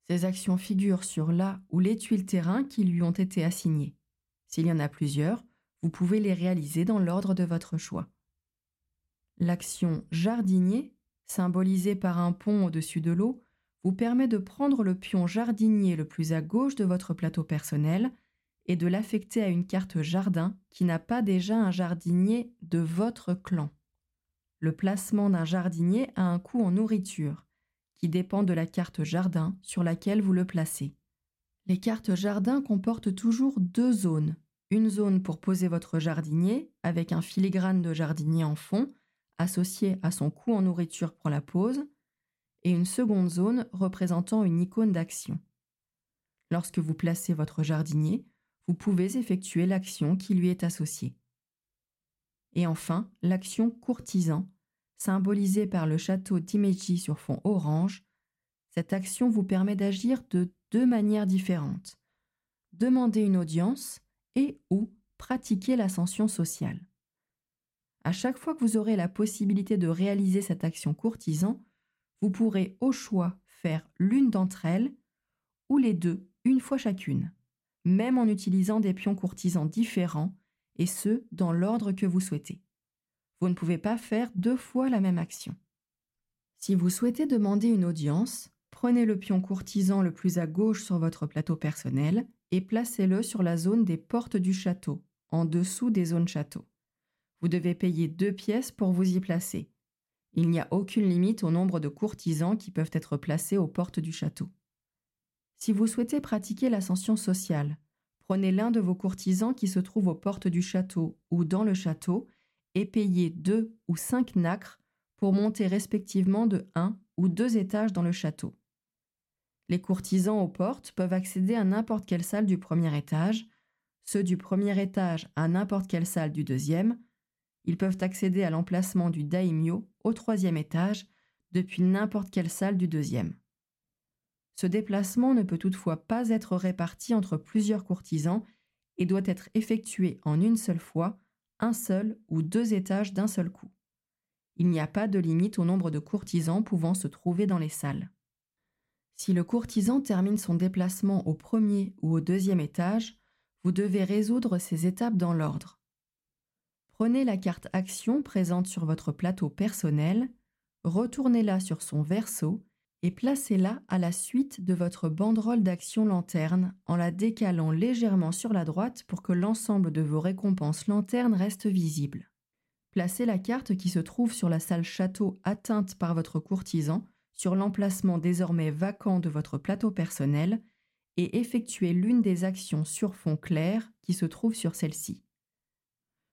Ces actions figurent sur la ou les tuiles terrain qui lui ont été assignées. S'il y en a plusieurs, vous pouvez les réaliser dans l'ordre de votre choix. L'action jardinier, symbolisée par un pont au-dessus de l'eau, vous permet de prendre le pion jardinier le plus à gauche de votre plateau personnel et de l'affecter à une carte jardin qui n'a pas déjà un jardinier de votre clan. Le placement d'un jardinier a un coût en nourriture, qui dépend de la carte jardin sur laquelle vous le placez. Les cartes jardin comportent toujours deux zones. Une zone pour poser votre jardinier, avec un filigrane de jardinier en fond, associé à son coût en nourriture pour la pose, et une seconde zone représentant une icône d'action. Lorsque vous placez votre jardinier, vous pouvez effectuer l'action qui lui est associée. Et enfin, l'action courtisan, symbolisée par le château d'Imeji sur fond orange. Cette action vous permet d'agir de deux manières différentes. Demander une audience et ou pratiquer l'ascension sociale. À chaque fois que vous aurez la possibilité de réaliser cette action courtisan, vous pourrez au choix faire l'une d'entre elles ou les deux une fois chacune même en utilisant des pions courtisans différents, et ce, dans l'ordre que vous souhaitez. Vous ne pouvez pas faire deux fois la même action. Si vous souhaitez demander une audience, prenez le pion courtisan le plus à gauche sur votre plateau personnel et placez-le sur la zone des portes du château, en dessous des zones château. Vous devez payer deux pièces pour vous y placer. Il n'y a aucune limite au nombre de courtisans qui peuvent être placés aux portes du château. Si vous souhaitez pratiquer l'ascension sociale, prenez l'un de vos courtisans qui se trouve aux portes du château ou dans le château et payez deux ou cinq nacres pour monter respectivement de un ou deux étages dans le château. Les courtisans aux portes peuvent accéder à n'importe quelle salle du premier étage, ceux du premier étage à n'importe quelle salle du deuxième, ils peuvent accéder à l'emplacement du daimyo au troisième étage depuis n'importe quelle salle du deuxième. Ce déplacement ne peut toutefois pas être réparti entre plusieurs courtisans et doit être effectué en une seule fois, un seul ou deux étages d'un seul coup. Il n'y a pas de limite au nombre de courtisans pouvant se trouver dans les salles. Si le courtisan termine son déplacement au premier ou au deuxième étage, vous devez résoudre ces étapes dans l'ordre. Prenez la carte Action présente sur votre plateau personnel, retournez-la sur son verso et placez-la à la suite de votre banderole d'action lanterne en la décalant légèrement sur la droite pour que l'ensemble de vos récompenses lanternes reste visible. Placez la carte qui se trouve sur la salle château atteinte par votre courtisan sur l'emplacement désormais vacant de votre plateau personnel et effectuez l'une des actions sur fond clair qui se trouve sur celle-ci.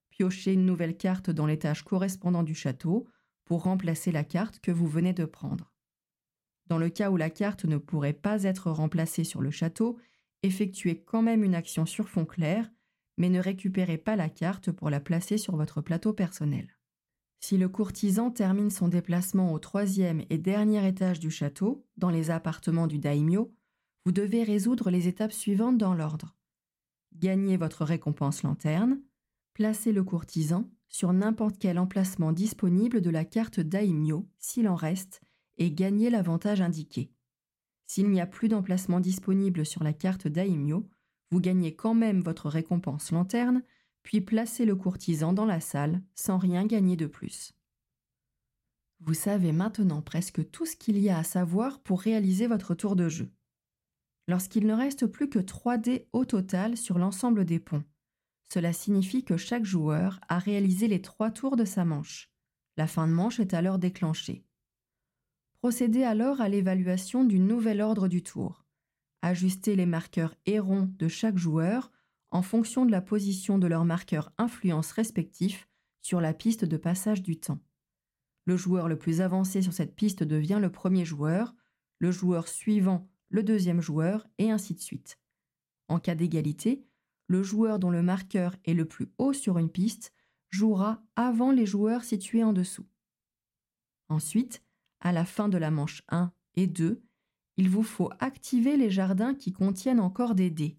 Piochez une nouvelle carte dans l'étage correspondant du château pour remplacer la carte que vous venez de prendre. Dans le cas où la carte ne pourrait pas être remplacée sur le château, effectuez quand même une action sur fond clair, mais ne récupérez pas la carte pour la placer sur votre plateau personnel. Si le courtisan termine son déplacement au troisième et dernier étage du château, dans les appartements du daimyo, vous devez résoudre les étapes suivantes dans l'ordre. Gagnez votre récompense lanterne, placez le courtisan sur n'importe quel emplacement disponible de la carte daimyo s'il en reste et gagnez l'avantage indiqué. S'il n'y a plus d'emplacement disponible sur la carte daimyo, vous gagnez quand même votre récompense lanterne puis placez le courtisan dans la salle sans rien gagner de plus. Vous savez maintenant presque tout ce qu'il y a à savoir pour réaliser votre tour de jeu. Lorsqu'il ne reste plus que 3 dés au total sur l'ensemble des ponts, cela signifie que chaque joueur a réalisé les trois tours de sa manche. La fin de manche est alors déclenchée. Procédez alors à l'évaluation du nouvel ordre du tour. Ajustez les marqueurs errons de chaque joueur en fonction de la position de leurs marqueurs influence respectifs sur la piste de passage du temps. Le joueur le plus avancé sur cette piste devient le premier joueur, le joueur suivant le deuxième joueur, et ainsi de suite. En cas d'égalité, le joueur dont le marqueur est le plus haut sur une piste jouera avant les joueurs situés en dessous. Ensuite, à la fin de la manche 1 et 2, il vous faut activer les jardins qui contiennent encore des dés.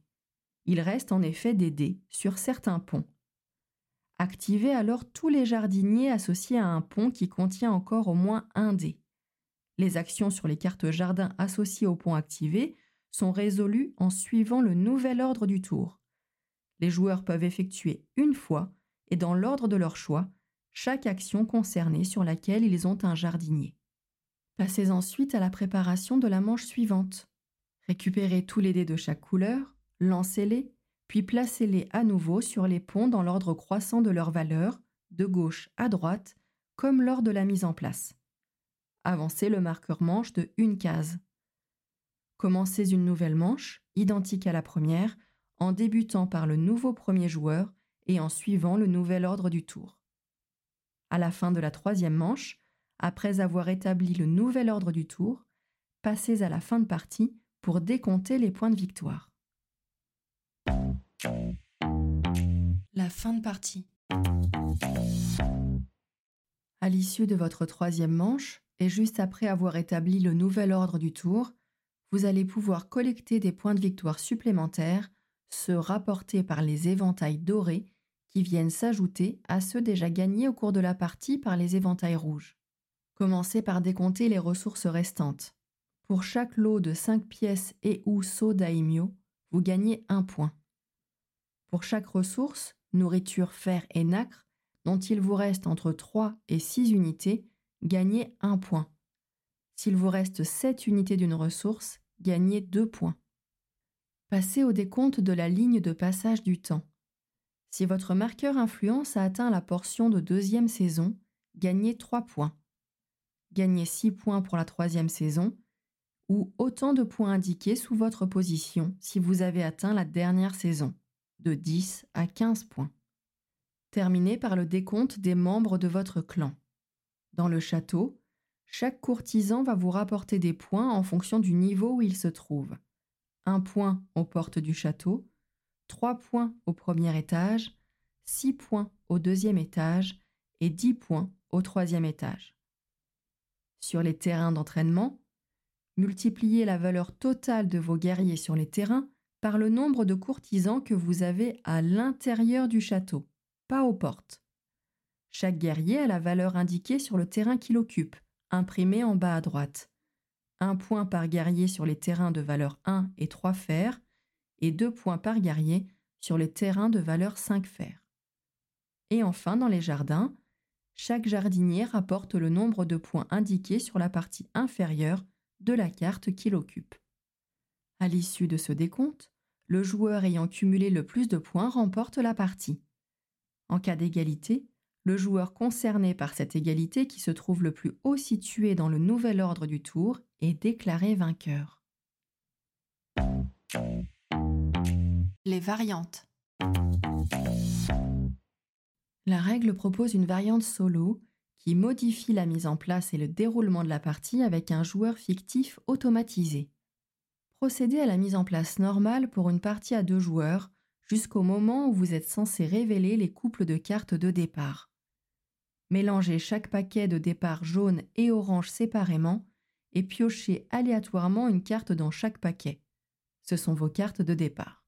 Il reste en effet des dés sur certains ponts. Activez alors tous les jardiniers associés à un pont qui contient encore au moins un dé. Les actions sur les cartes jardin associées au pont activé sont résolues en suivant le nouvel ordre du tour. Les joueurs peuvent effectuer une fois, et dans l'ordre de leur choix, chaque action concernée sur laquelle ils ont un jardinier. Passez ensuite à la préparation de la manche suivante. Récupérez tous les dés de chaque couleur, lancez-les, puis placez-les à nouveau sur les ponts dans l'ordre croissant de leur valeur, de gauche à droite, comme lors de la mise en place. Avancez le marqueur manche de une case. Commencez une nouvelle manche, identique à la première, en débutant par le nouveau premier joueur et en suivant le nouvel ordre du tour. À la fin de la troisième manche, après avoir établi le nouvel ordre du tour, passez à la fin de partie pour décompter les points de victoire. La fin de partie. À l'issue de votre troisième manche, et juste après avoir établi le nouvel ordre du tour, vous allez pouvoir collecter des points de victoire supplémentaires, ceux rapportés par les éventails dorés qui viennent s'ajouter à ceux déjà gagnés au cours de la partie par les éventails rouges. Commencez par décompter les ressources restantes. Pour chaque lot de 5 pièces et ou saut daimyo, vous gagnez un point. Pour chaque ressource, nourriture, fer et nacre, dont il vous reste entre 3 et 6 unités, gagnez un point. S'il vous reste 7 unités d'une ressource, gagnez 2 points. Passez au décompte de la ligne de passage du temps. Si votre marqueur influence a atteint la portion de deuxième saison, gagnez 3 points. Gagnez 6 points pour la troisième saison, ou autant de points indiqués sous votre position si vous avez atteint la dernière saison, de 10 à 15 points. Terminez par le décompte des membres de votre clan. Dans le château, chaque courtisan va vous rapporter des points en fonction du niveau où il se trouve. Un point aux portes du château, trois points au premier étage, six points au deuxième étage et dix points au troisième étage. Sur les terrains d'entraînement, multipliez la valeur totale de vos guerriers sur les terrains par le nombre de courtisans que vous avez à l'intérieur du château, pas aux portes. Chaque guerrier a la valeur indiquée sur le terrain qu'il occupe, imprimée en bas à droite. Un point par guerrier sur les terrains de valeur 1 et 3 fers, et deux points par guerrier sur les terrains de valeur 5 fers. Et enfin, dans les jardins, chaque jardinier rapporte le nombre de points indiqués sur la partie inférieure de la carte qu'il occupe. À l'issue de ce décompte, le joueur ayant cumulé le plus de points remporte la partie. En cas d'égalité, le joueur concerné par cette égalité qui se trouve le plus haut situé dans le nouvel ordre du tour est déclaré vainqueur. Les variantes. La règle propose une variante solo qui modifie la mise en place et le déroulement de la partie avec un joueur fictif automatisé. Procédez à la mise en place normale pour une partie à deux joueurs jusqu'au moment où vous êtes censé révéler les couples de cartes de départ. Mélangez chaque paquet de départ jaune et orange séparément et piochez aléatoirement une carte dans chaque paquet. Ce sont vos cartes de départ.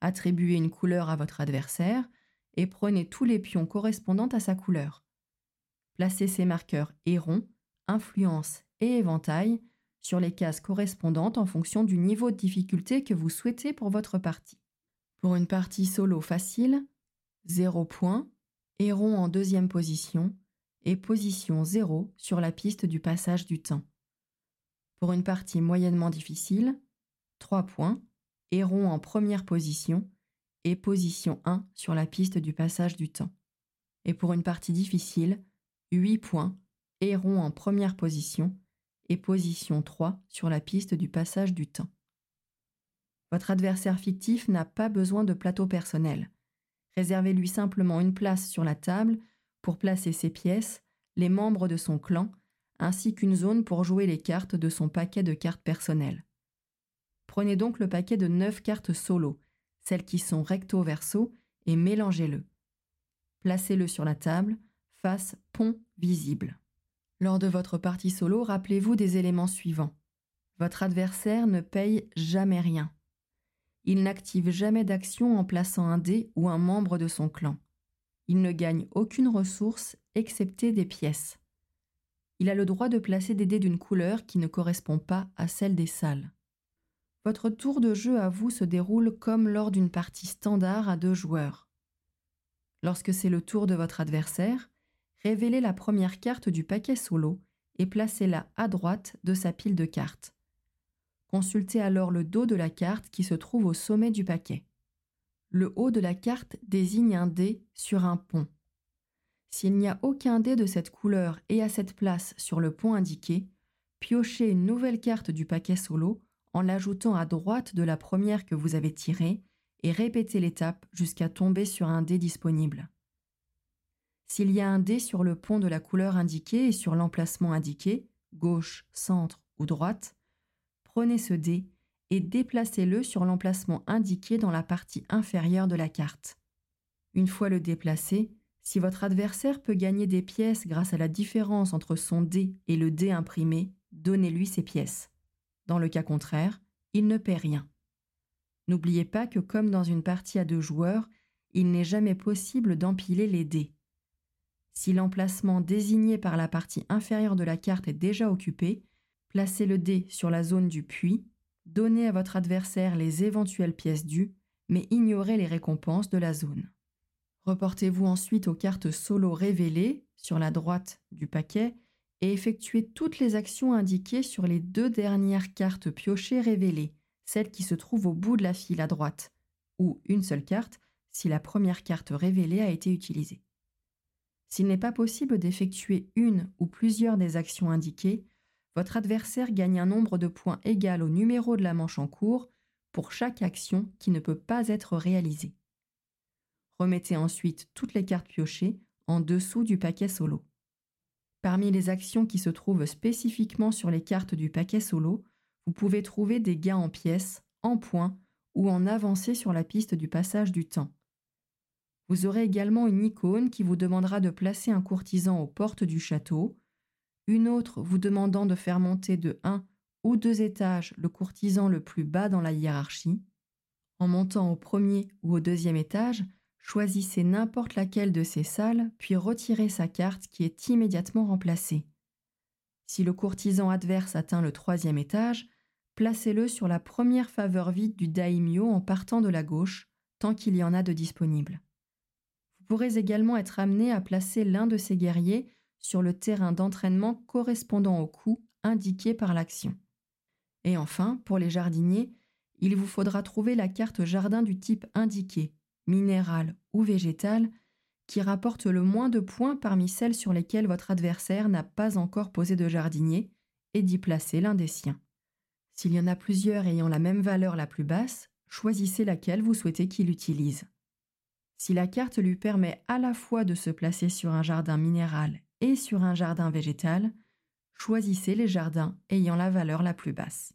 Attribuez une couleur à votre adversaire et prenez tous les pions correspondant à sa couleur. Placez ces marqueurs héron, influence et éventail sur les cases correspondantes en fonction du niveau de difficulté que vous souhaitez pour votre partie. Pour une partie solo facile, 0 points, Héron en deuxième position et position 0 sur la piste du passage du temps. Pour une partie moyennement difficile, 3 points, Héron en première position et position 1 sur la piste du passage du temps. Et pour une partie difficile, 8 points, Héron en première position et position 3 sur la piste du passage du temps. Votre adversaire fictif n'a pas besoin de plateau personnel. Réservez-lui simplement une place sur la table pour placer ses pièces, les membres de son clan, ainsi qu'une zone pour jouer les cartes de son paquet de cartes personnelles. Prenez donc le paquet de 9 cartes solo, celles qui sont recto-verso, et mélangez-le. Placez-le sur la table, face pont visible. Lors de votre partie solo, rappelez-vous des éléments suivants. Votre adversaire ne paye jamais rien. Il n'active jamais d'action en plaçant un dé ou un membre de son clan. Il ne gagne aucune ressource excepté des pièces. Il a le droit de placer des dés d'une couleur qui ne correspond pas à celle des salles. Votre tour de jeu à vous se déroule comme lors d'une partie standard à deux joueurs. Lorsque c'est le tour de votre adversaire, révélez la première carte du paquet solo et placez-la à droite de sa pile de cartes. Consultez alors le dos de la carte qui se trouve au sommet du paquet. Le haut de la carte désigne un dé sur un pont. S'il n'y a aucun dé de cette couleur et à cette place sur le pont indiqué, piochez une nouvelle carte du paquet solo en l'ajoutant à droite de la première que vous avez tirée et répétez l'étape jusqu'à tomber sur un dé disponible. S'il y a un dé sur le pont de la couleur indiquée et sur l'emplacement indiqué, gauche, centre ou droite, prenez ce dé et déplacez-le sur l'emplacement indiqué dans la partie inférieure de la carte. Une fois le déplacé, si votre adversaire peut gagner des pièces grâce à la différence entre son dé et le dé imprimé, donnez-lui ces pièces. Dans le cas contraire, il ne paie rien. N'oubliez pas que comme dans une partie à deux joueurs, il n'est jamais possible d'empiler les dés. Si l'emplacement désigné par la partie inférieure de la carte est déjà occupé, Placez le dé sur la zone du puits, donnez à votre adversaire les éventuelles pièces dues, mais ignorez les récompenses de la zone. Reportez-vous ensuite aux cartes solo révélées sur la droite du paquet et effectuez toutes les actions indiquées sur les deux dernières cartes piochées révélées, celles qui se trouvent au bout de la file à droite, ou une seule carte si la première carte révélée a été utilisée. S'il n'est pas possible d'effectuer une ou plusieurs des actions indiquées, votre adversaire gagne un nombre de points égal au numéro de la manche en cours pour chaque action qui ne peut pas être réalisée. Remettez ensuite toutes les cartes piochées en dessous du paquet solo. Parmi les actions qui se trouvent spécifiquement sur les cartes du paquet solo, vous pouvez trouver des gains en pièces, en points ou en avancées sur la piste du passage du temps. Vous aurez également une icône qui vous demandera de placer un courtisan aux portes du château, une autre vous demandant de faire monter de un ou deux étages le courtisan le plus bas dans la hiérarchie. En montant au premier ou au deuxième étage, choisissez n'importe laquelle de ces salles, puis retirez sa carte qui est immédiatement remplacée. Si le courtisan adverse atteint le troisième étage, placez-le sur la première faveur vide du daimyo en partant de la gauche, tant qu'il y en a de disponibles. Vous pourrez également être amené à placer l'un de ces guerriers sur le terrain d'entraînement correspondant au coup indiqué par l'action. Et enfin, pour les jardiniers, il vous faudra trouver la carte jardin du type indiqué, minéral ou végétal, qui rapporte le moins de points parmi celles sur lesquelles votre adversaire n'a pas encore posé de jardinier, et d'y placer l'un des siens. S'il y en a plusieurs ayant la même valeur la plus basse, choisissez laquelle vous souhaitez qu'il utilise. Si la carte lui permet à la fois de se placer sur un jardin minéral et sur un jardin végétal, choisissez les jardins ayant la valeur la plus basse.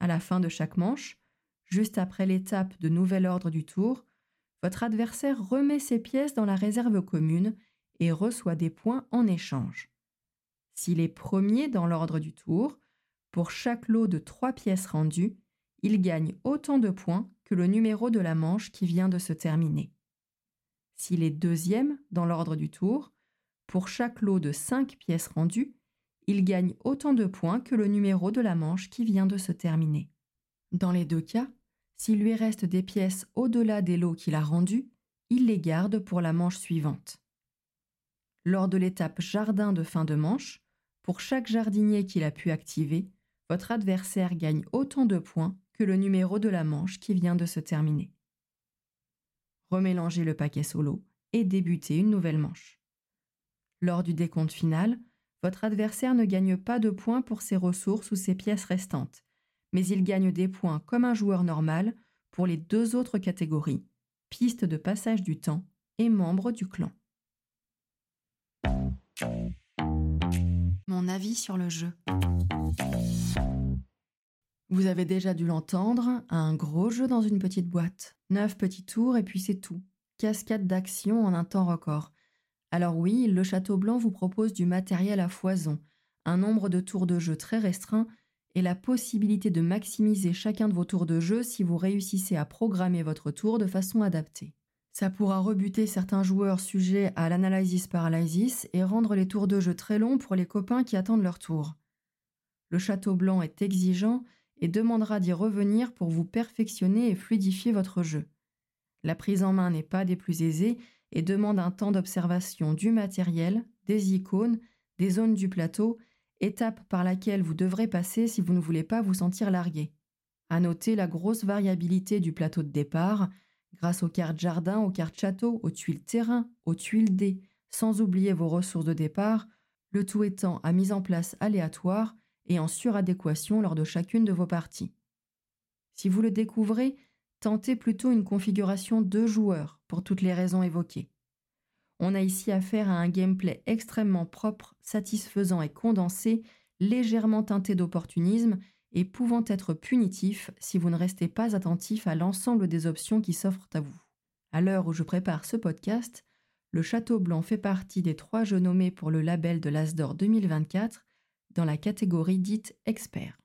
À la fin de chaque manche, juste après l'étape de nouvel ordre du tour, votre adversaire remet ses pièces dans la réserve commune et reçoit des points en échange. S'il est premier dans l'ordre du tour, pour chaque lot de trois pièces rendues, il gagne autant de points que le numéro de la manche qui vient de se terminer. S'il est deuxième dans l'ordre du tour, pour chaque lot de 5 pièces rendues, il gagne autant de points que le numéro de la manche qui vient de se terminer. Dans les deux cas, s'il lui reste des pièces au-delà des lots qu'il a rendus, il les garde pour la manche suivante. Lors de l'étape jardin de fin de manche, pour chaque jardinier qu'il a pu activer, votre adversaire gagne autant de points que le numéro de la manche qui vient de se terminer. Remélangez le paquet solo et débutez une nouvelle manche. Lors du décompte final, votre adversaire ne gagne pas de points pour ses ressources ou ses pièces restantes, mais il gagne des points comme un joueur normal pour les deux autres catégories, piste de passage du temps et membre du clan. Mon avis sur le jeu. Vous avez déjà dû l'entendre, un gros jeu dans une petite boîte. Neuf petits tours et puis c'est tout. Cascade d'action en un temps record. Alors oui, le Château Blanc vous propose du matériel à foison, un nombre de tours de jeu très restreint et la possibilité de maximiser chacun de vos tours de jeu si vous réussissez à programmer votre tour de façon adaptée. Ça pourra rebuter certains joueurs sujets à l'analysis paralysis et rendre les tours de jeu très longs pour les copains qui attendent leur tour. Le Château Blanc est exigeant et demandera d'y revenir pour vous perfectionner et fluidifier votre jeu. La prise en main n'est pas des plus aisées et demande un temps d'observation du matériel, des icônes, des zones du plateau, étape par laquelle vous devrez passer si vous ne voulez pas vous sentir largué. À noter la grosse variabilité du plateau de départ, grâce aux cartes jardin, aux cartes château, aux tuiles terrain, aux tuiles dés, sans oublier vos ressources de départ, le tout étant à mise en place aléatoire et en suradéquation lors de chacune de vos parties. Si vous le découvrez, tentez plutôt une configuration deux joueurs pour toutes les raisons évoquées. On a ici affaire à un gameplay extrêmement propre, satisfaisant et condensé, légèrement teinté d'opportunisme et pouvant être punitif si vous ne restez pas attentif à l'ensemble des options qui s'offrent à vous. À l'heure où je prépare ce podcast, le Château Blanc fait partie des trois jeux nommés pour le label de l'Asdor 2024 dans la catégorie dite expert.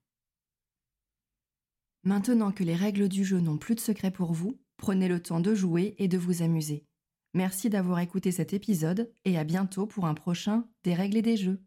Maintenant que les règles du jeu n'ont plus de secret pour vous, prenez le temps de jouer et de vous amuser. Merci d'avoir écouté cet épisode et à bientôt pour un prochain Des règles et des jeux.